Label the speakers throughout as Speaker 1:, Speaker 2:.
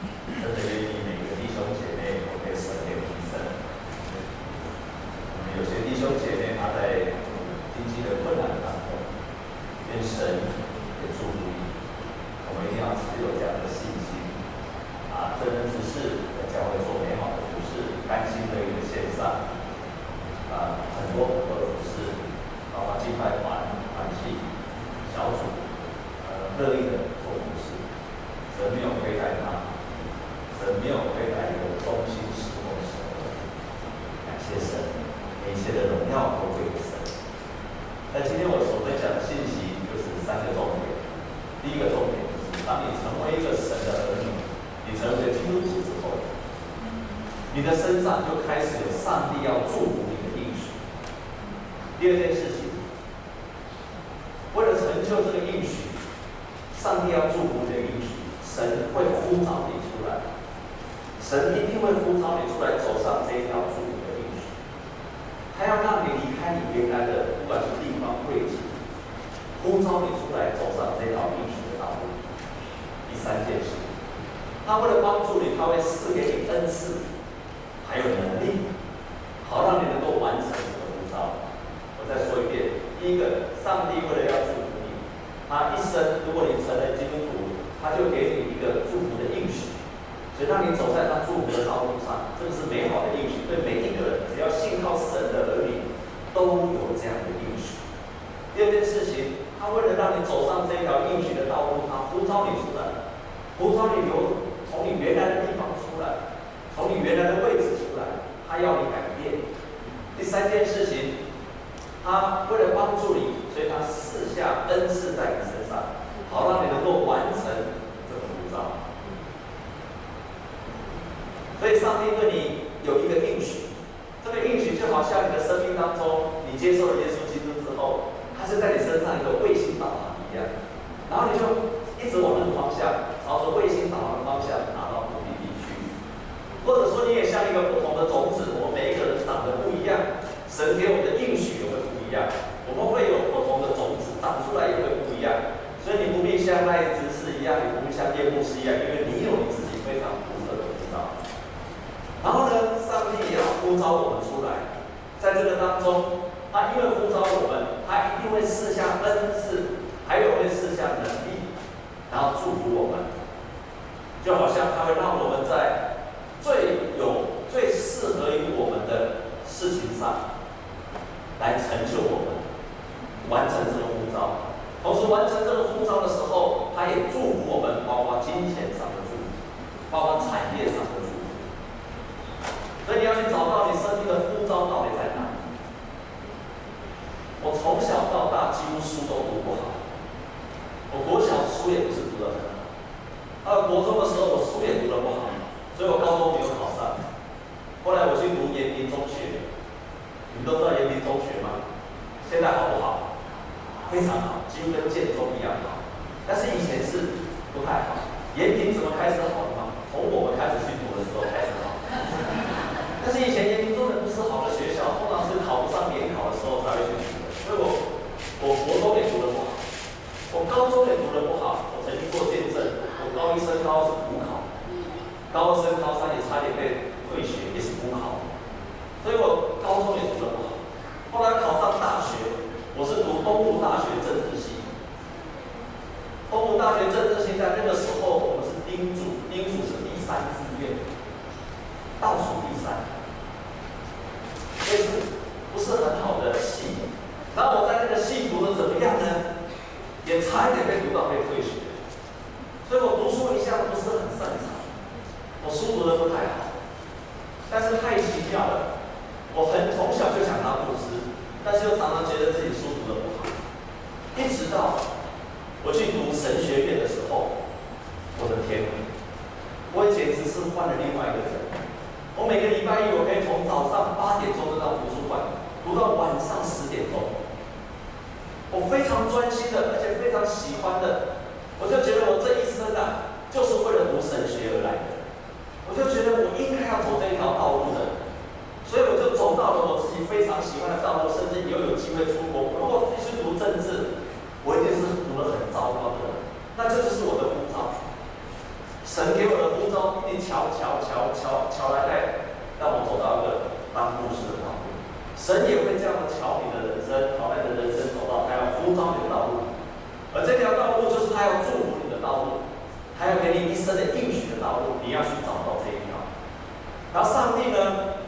Speaker 1: Amen. 就这个应许，上帝要祝福你的应许，神会呼召你出来。神一定会呼召你出来，走上这条祝福的应许。他要让你离开你原来的不管是地方位置，呼召你出来，走上这条应许的道路。第三件事，他为了帮助你，他会赐给你恩赐，还有能力，好让你能够完成这个呼召。我再说一遍：第一个，上帝为了要祝福你，他一生，如果你成了基督徒，他就给你一个祝福的应许。所以，让你走在他祝福的道路上，这个是美好的应许。对每一个人，只要信靠神的儿女，都有这样的应许。第二件事情，他为了让你走上这条应许的道路，他呼召你出来，呼召你由从你原来的地方出来，从你原来的位置出来，他要你改变。第三件事情，他为了帮助你，所以他赐下恩赐在你身上，好让你能够完成这个护照。所以，上帝对你有一个应许，这个应许就好像你的生命当中，你接受了耶稣基督之后，他是在你身上一个卫星导航一样，然后你就一直往那个方向，朝着卫星导航的方向拿到目的地去。或者说，你也像一个不同的种子，我们每一个人长得不一样，神给我们的应许也会不一样，我们会有不同的种子长出来也会不一样。所以，你不必像那一只是一样，你不必像夜幕是一样，因为你有你自己非常独特的呼召。然后呢，上帝也要呼召我们出来，在这个当中，他因为呼召我们，他一定会赐下恩赐，还有会赐下能力，然后祝福我们，就好像他会让我们在最有、最适合于我们的事情上，来成就我们，完成这个呼召。同时完成这个呼召的时候，他也祝福我们，包括金钱上的祝福，包括产业上的祝福。所以你要去找到你生命的呼召到底在哪？我从小到大几乎书都读不好，我国小书也不是读得很好，到国中的时候我书也读的不好，所以我高中没有考上。后来我去读延平中学，你们都知道延平中学吗？现在好不好？非常好，几乎跟建中一样好。但是以前是不太好。延平怎么开始好的吗？从我们开始去读的时候开始好。但是以前延平中的不是好的学校，通常是考不上联考的时候才会去读的。所以我，我国中也读得不好，我高中也读得不好。我曾经做见证，我高一升高是补考，高二升高三也差点被退学，也是补考。所以我高中也读得不好。后来考上大学，我是读东吴大学政治系。东吴大学政治系在那个时候，我们是丁组，丁组是第三志愿，倒数第三。所以是不是很好的系？然后我在那个系读的怎么样呢？也差一点被读到被退学。所以我读书一向不是很擅长，我书读的不太好。但是太奇妙了，我很从小就想当牧师，但是又常常觉得自己书读的不好。一直到我去读神学院的时候，我的天，我简直是换了另外一个人。我每个礼拜一，我可以从早上八点钟就到图书馆，读到晚上十点钟。我非常专心的，而且非常喜欢的，我就觉得我这一生啊，就是为了读神学而来。我就觉得我应该要走这一条道路的，所以我就走到了我自己非常喜欢的道路，甚至以后有机会出国。如果必须读政治，我一定是读得很糟糕的。那这就是我的呼召。神给给我的呼召一定敲敲敲敲敲来来，让我走到一个当牧师的道路。神也会这样的瞧你的人生，好你的人生走到他要呼召你的道路。而这条道路就是他要祝福你的道路，他要给你一生的应许的道路，你要去找到这一条。然后上帝呢，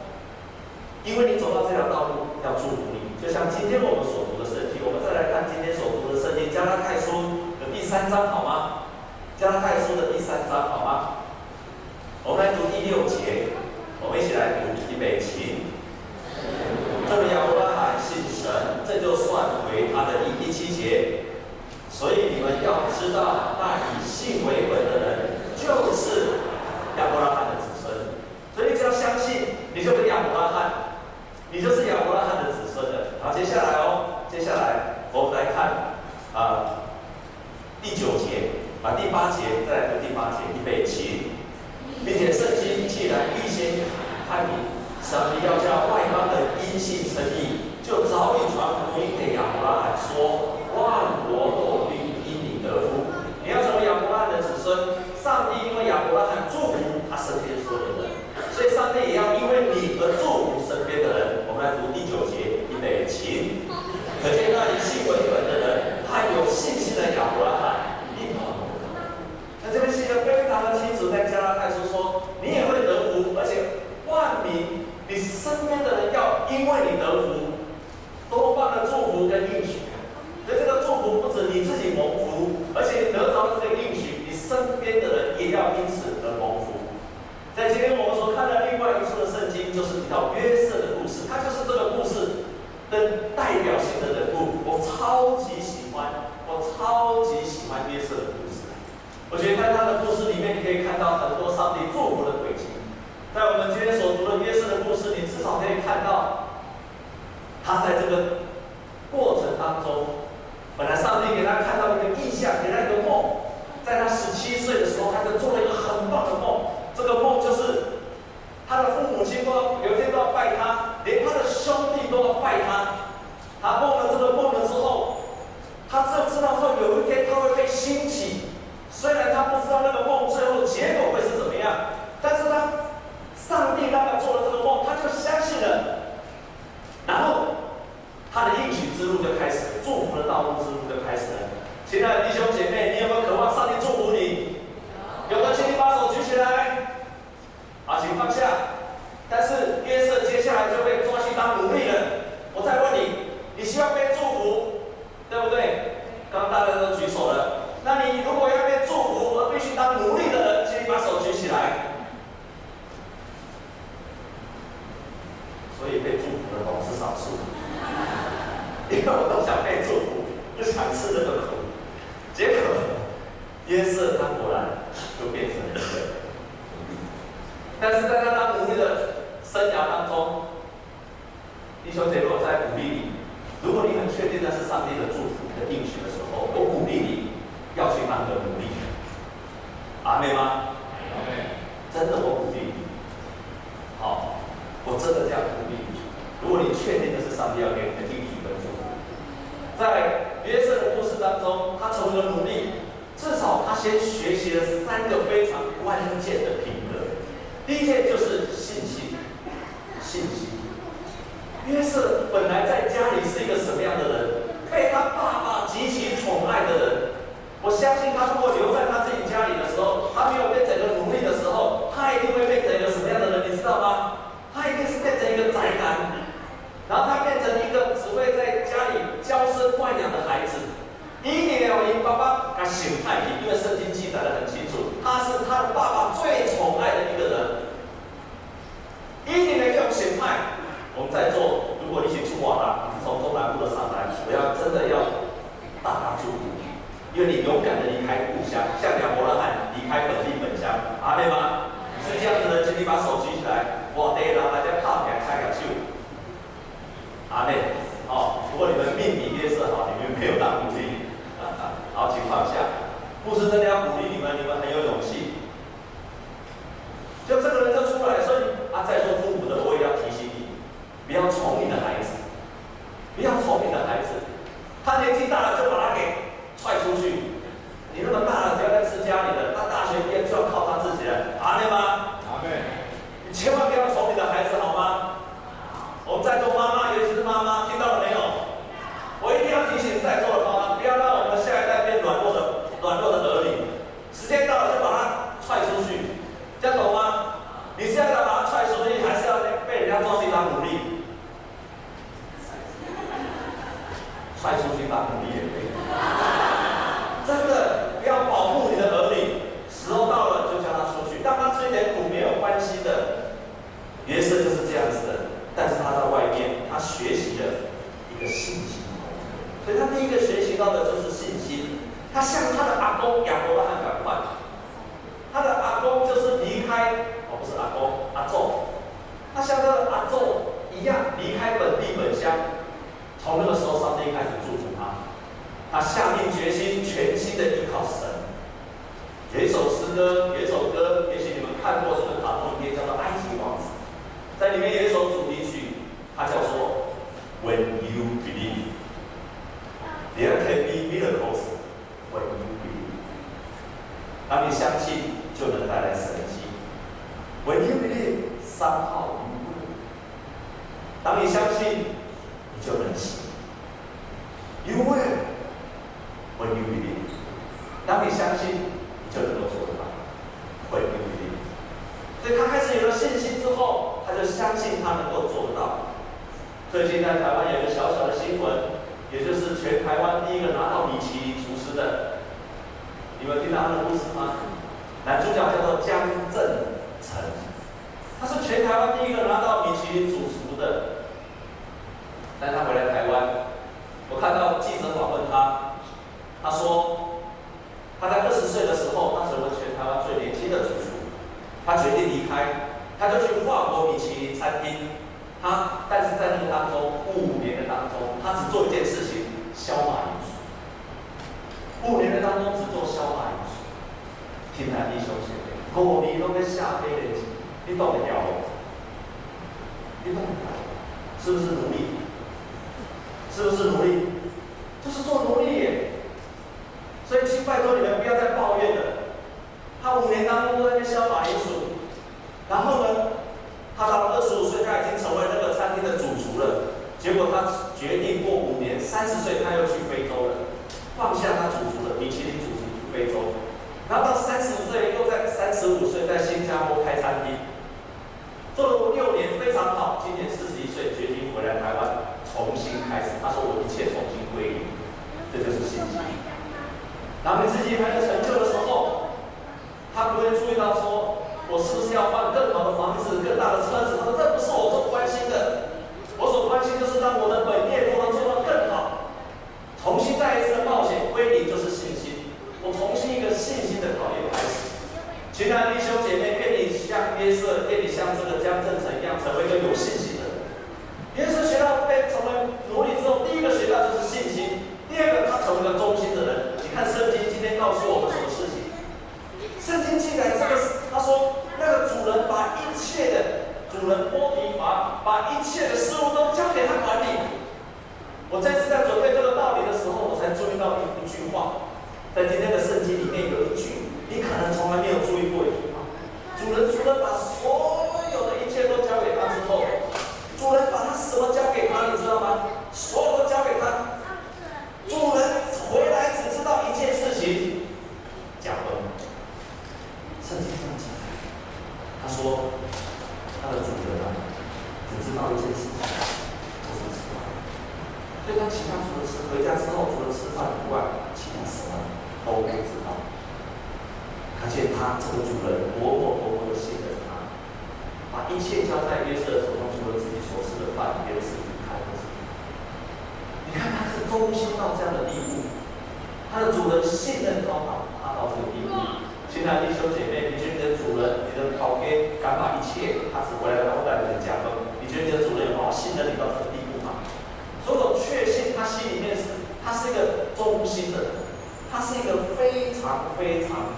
Speaker 1: 因为你走到这条道路，要祝福你。就像今天我们所读的圣经，我们再来看今天所读的圣经，加拉太书的第三章，好吗？加拉太书的第三章，好吗？我们来读第六节，我们一起来读，预备起。这个亚伯拉罕信神，这就算为他的义。第七节，所以你们要知道，那以信为本的人，就是亚伯拉罕的子孙。所以只要相信，你就是亚伯拉罕，你就是亚伯拉罕的子孙的。好，接下来哦，接下来我们来看啊第九节。把第八节再来读第八节，预备起，并且圣经既然预先看明，上帝要叫外邦人因信称义，就早已传福音给亚伯拉罕说，万国都必因你得福。你要成为亚伯拉罕的子孙，上帝因为亚伯拉罕祝福他身边所有的人，所以上帝也要因为你而祝福身边的人。我们来读第九节，预备起，可见那以信为本的人，他有信心的亚伯拉罕。这边写的非常的清楚，在加拉太书说，你也会得福，而且万民，你身边的人要因为你得福，多半的祝福跟应许。所以这个祝福不止你自己蒙福，而且得到这个应许，你身边的人也要因此而蒙福。在今天我们所看的另外一处的圣经，就是提到约瑟的故事，他就是这个故事的代表性的人物。我超级喜欢，我超级喜欢约瑟的故事。我觉得在他的故事里面，你可以看到很多上帝祝福的轨迹。在我们今天所读的约瑟的故事，你至少可以看到，他在这个过程当中，本来上帝给他看到一个异象，给他一个梦，在他十七岁的时候，他就做了一个很棒的梦。这个梦就是他的父亲都有一天都要拜他，连他的兄弟都要拜他。他梦了这个梦了之后，他就知道说有一天他会被兴起。虽然他不知道那个梦最后结果会是怎么样，但是他上帝让他做了这个梦，他就相信了。然后他的应许之路就开始了，祝福的道路之路就开始了。亲爱的弟兄姐妹，你有没有渴望上帝祝福你？有的，请你把手举起来。好，请放下。但是约瑟接下来就被抓去当奴隶了。我再问你，你希望被祝福，对不对？刚刚大家都举手了。那你如果要被祝福而必须当奴隶的人，请你把手举起来。所以被祝福的总是少数，因为我都想被祝福，不想吃这个苦。结果约瑟他果然就变成了一个，但是在他当奴隶的生涯当中，弟兄姐妹，我在鼓励你，如果你很确定那是上帝的祝福的应许的时候，我鼓励你。要去当个奴隶，阿妹吗？阿妹，真的我鼓励你。好，我真的这样鼓励你。如果你确定的是上帝要给你的应许跟祝福，在约瑟的故事当中，他成为了奴隶，少他先学习了三个非常关键的品格。第一件就是信心，信心。约瑟本来在家里是一个什么样的人？被他爸爸极其宠爱的人。我相信他如果留在他自己家里的时候，他没有变成一个奴隶的时候，他一定会变成一个什么样的人？你知道吗？他一定是变成一个宅男，然后他变成一个只会在有一首诗歌有一首歌也许你们看过这个卡通片叫做埃及王子？在里面有一首主题曲它叫做吻。我看到记者访问他，他说他在二十岁的时候，他成为全台湾最年轻的主厨。他决定离开，他就去跨国米其林餐厅。他但是在那个当中五年的当中，他只做一件事情：削马铃薯。五年的当中只做削马铃薯。天南地休息，五年都在下黑的，你懂得了？你懂？是不是努力？是不是奴隶？就是做奴隶。所以，请拜托你们不要再抱怨了。他五年当中都在那削马铃薯，然后呢，他到了二十五岁，他已经成为那个餐厅的主厨了。结果他决定过五年，三十岁他又去非洲了，放下他主厨的，米其林主厨去非洲。然后到三十岁，又在三十五岁在新加坡开餐厅。非常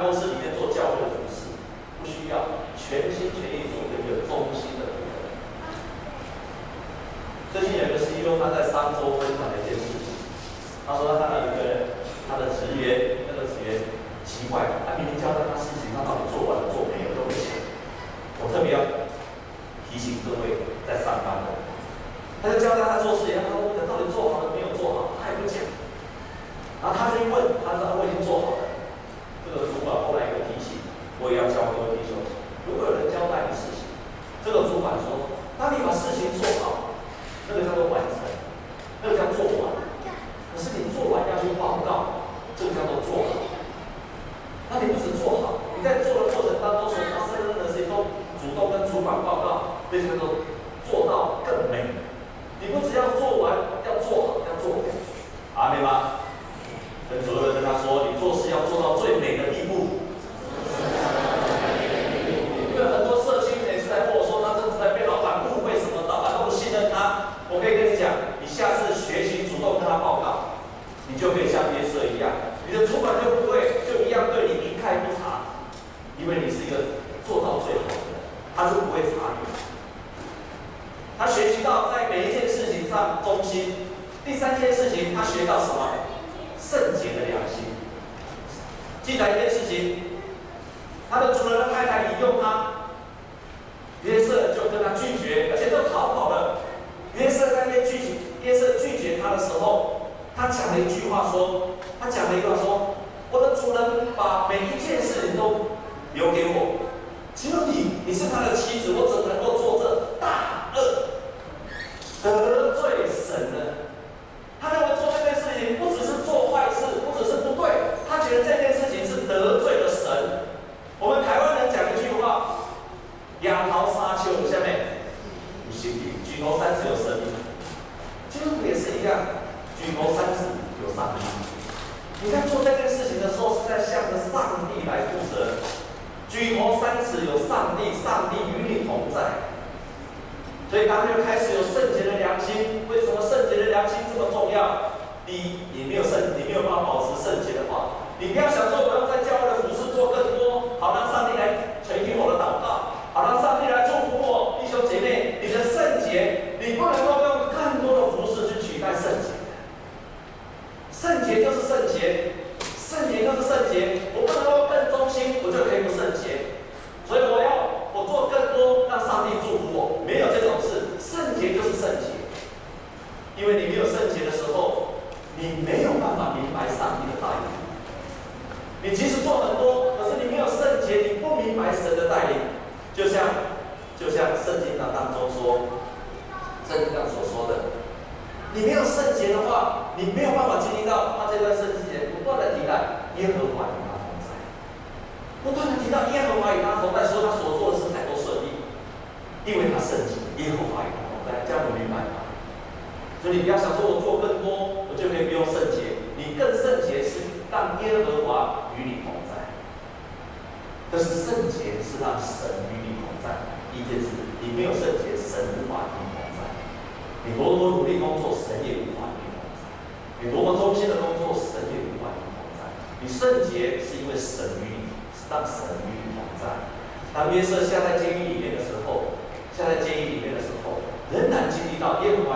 Speaker 1: 公室里面做教学的同事不需要全心全意做一个中心的人最近有个 ceo 他在三周分享了一件事情。他说他的为什么说做到更美？你不只要做完，要做好，要做美，阿，明白吗？这件事情，他学到什么圣洁的良心。记载一件事情，他的主人的太太引诱他，约瑟就跟他拒绝，而且都逃跑了。约瑟那边拒绝，约瑟拒绝他的时候，他讲了一句话说，他讲了一段说，我的主人把每一件事情都留给我，只有你，你是他的妻子，我怎能够做这大恶，得罪神呢？你在做这件事情的时候是在向着上帝来负责。举头三尺有上帝上帝与你同在。所以他们就开始有圣洁的良心。为什么圣洁的良心这么重要？第一你没有圣你没有办法保持圣洁的话。你不要想说我要在叫没有圣洁，神无法与你同在。你多么努力工作，神也无法与你同在。你多么忠心的工作，神也无法与你同在。你圣洁是因为神与你，是当神与你同在。当约瑟下在监狱里面的时候，下在监狱里面的时候，仍然经历到耶和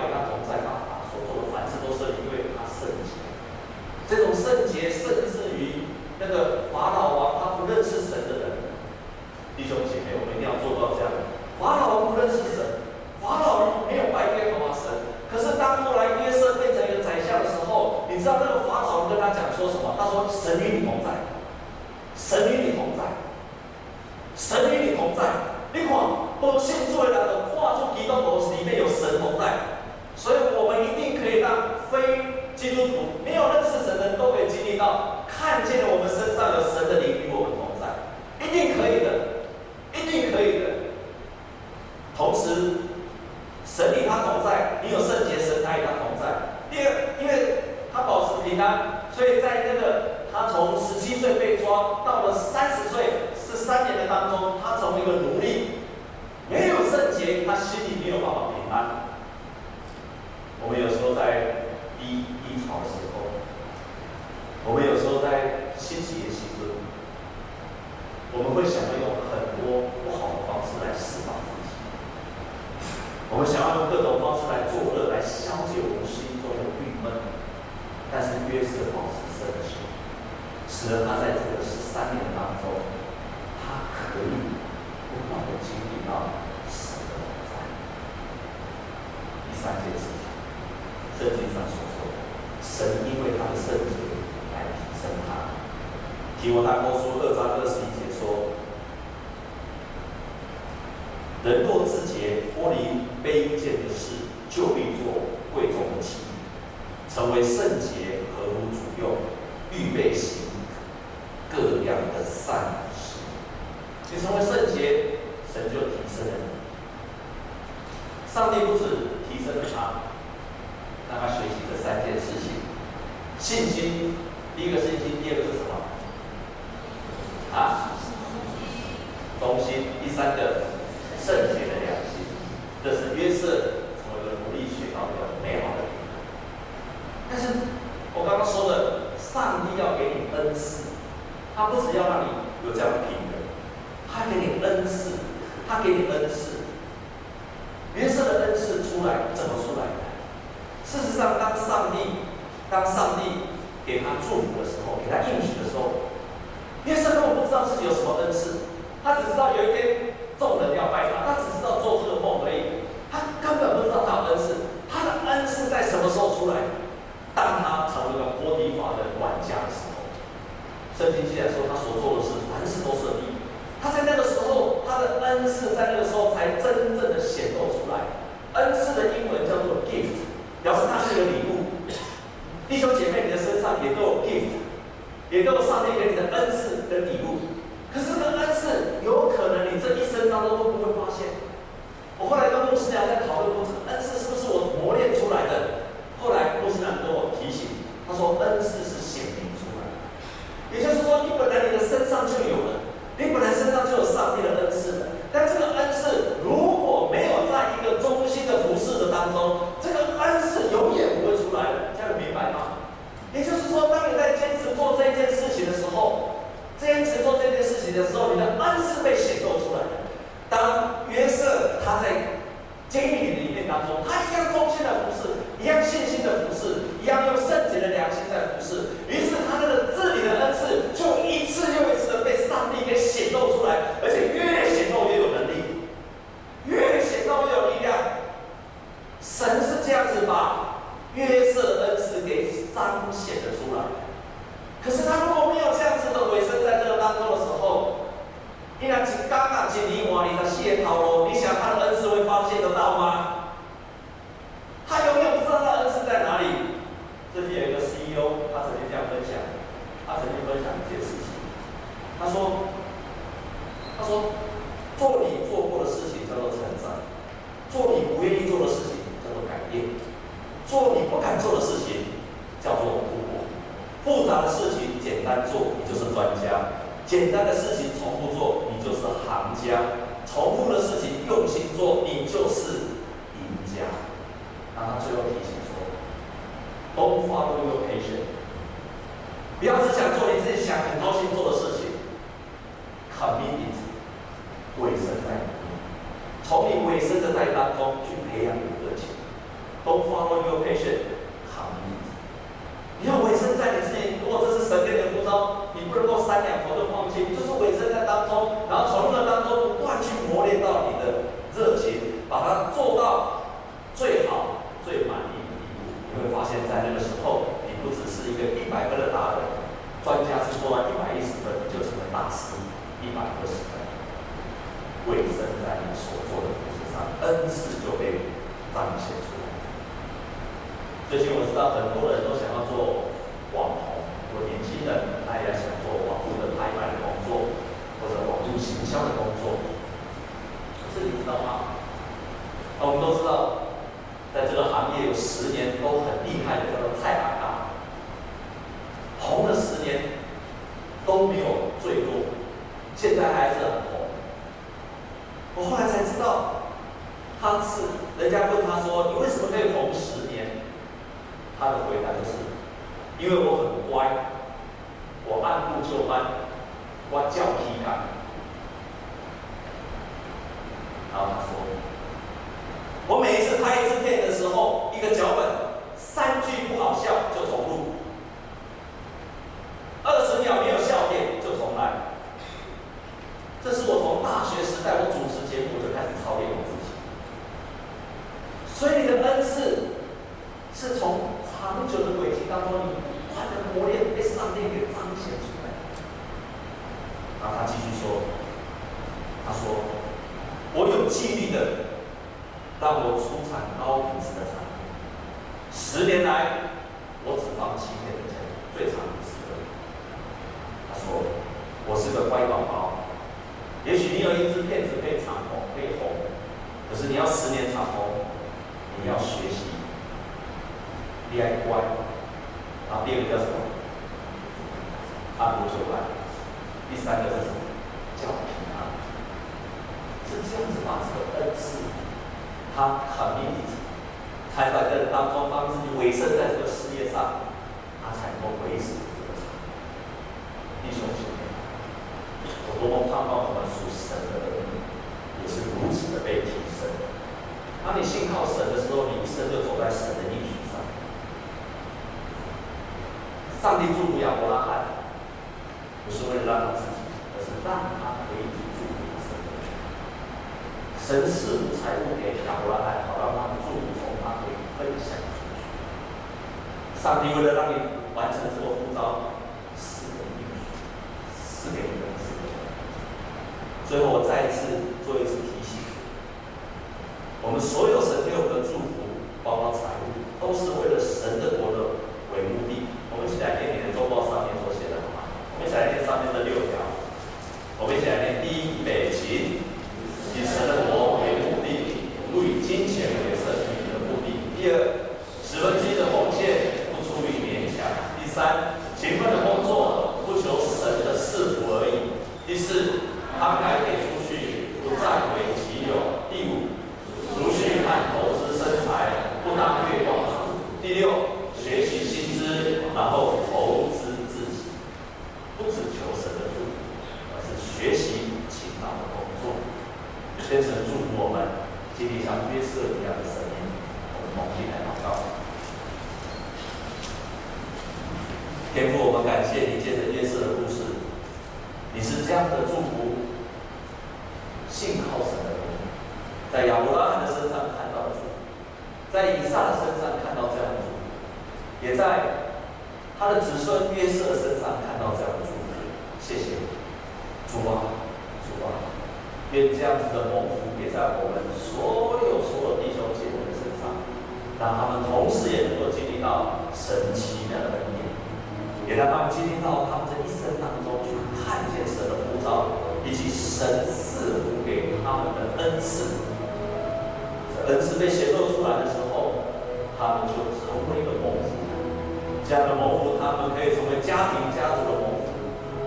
Speaker 1: 圣经上所说的，神因为他的圣洁来提升他。提摩太后书二章二十一节说：“人若自洁，脱离卑贱的事，就必做贵重的器皿，成为圣洁，合乎主用，预备。”恩赐约瑟的恩赐出来怎么出来事实上当上帝当上帝给他祝福的时候给他应许的时候约瑟根本不知道自己有什么恩赐他只知道有一天众人要拜他他只知道做才真正的显露出来。恩赐的英文叫做 gift，表示它是一个礼物。弟兄姐妹，你的身上也都有 gift，也都有上帝给你的恩赐跟礼物。可是这个恩赐，有可能你这一生当中都不会发现。我后来跟牧师娘在讨论过，这个恩赐是不是我磨练出来的？后来牧师娘跟我提醒，他说恩赐是练的时候一个脚本 DIY，，然后第二个叫什么？按部就班。第三个是什么？叫平安。是这样子把这个恩赐，他肯定才在这当中帮自己委身在这个事业上，他才能够维持这个场。弟兄姐妹，我多么盼望我们属神的人，也是如此的被提升。当你信靠神的时候，你一生就走在神的应许。上帝祝福亚伯拉罕，不是为了让他自己，而是让他可以祝福他身边。神赐财物给亚伯拉罕，好让他祝福从他可以分享出去。上帝为了让你完成这个呼召，赐给你，赐给你的是什么？最后，我再一次做一次提醒：我们所有神给的祝福，包括财物，都是为了神的为目的。我们一起来念你的周报上面所写的，好吗？我们一起来念上面的六条。我们一起来念：第一，预备起，以神的国为目的，不以金钱为胜利的目的。第二，十分之一的奉献不出于勉强。第三，勤奋的工作不求神的赐福而已。第四，慷慨给出去，不占为己有。第五，储蓄和投资生财，不当月光族。第六。学习新知，然后投资自己，不只求神的祝福，而是学习勤劳的工作。愿神祝福我们，经历像约瑟一样的生命。我们同心来祷告。天父，我们感谢你，借着约瑟的故事，你是这样的祝福，信靠神的人，在亚伯拉罕的身上看到了祝福，在以撒的身上看到这样的祝福。也在他的子孙约瑟身上看到这样的祝福，谢谢主啊，主啊，愿这样子的蒙福也在我们所有所有弟兄姐妹的身上，让他们同时也能够经历到神奇的，也让他们经历到他们这一生当中去看见神的呼召，以及神赐福给他们的恩赐。这恩赐被显露出来的时候，他们就成为一个蒙福。这样的蒙福，他们可以成为家庭家族的蒙福，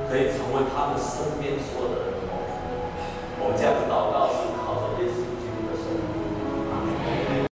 Speaker 1: 可以成为他们身边所有的人的蒙福。我们这样子祷告。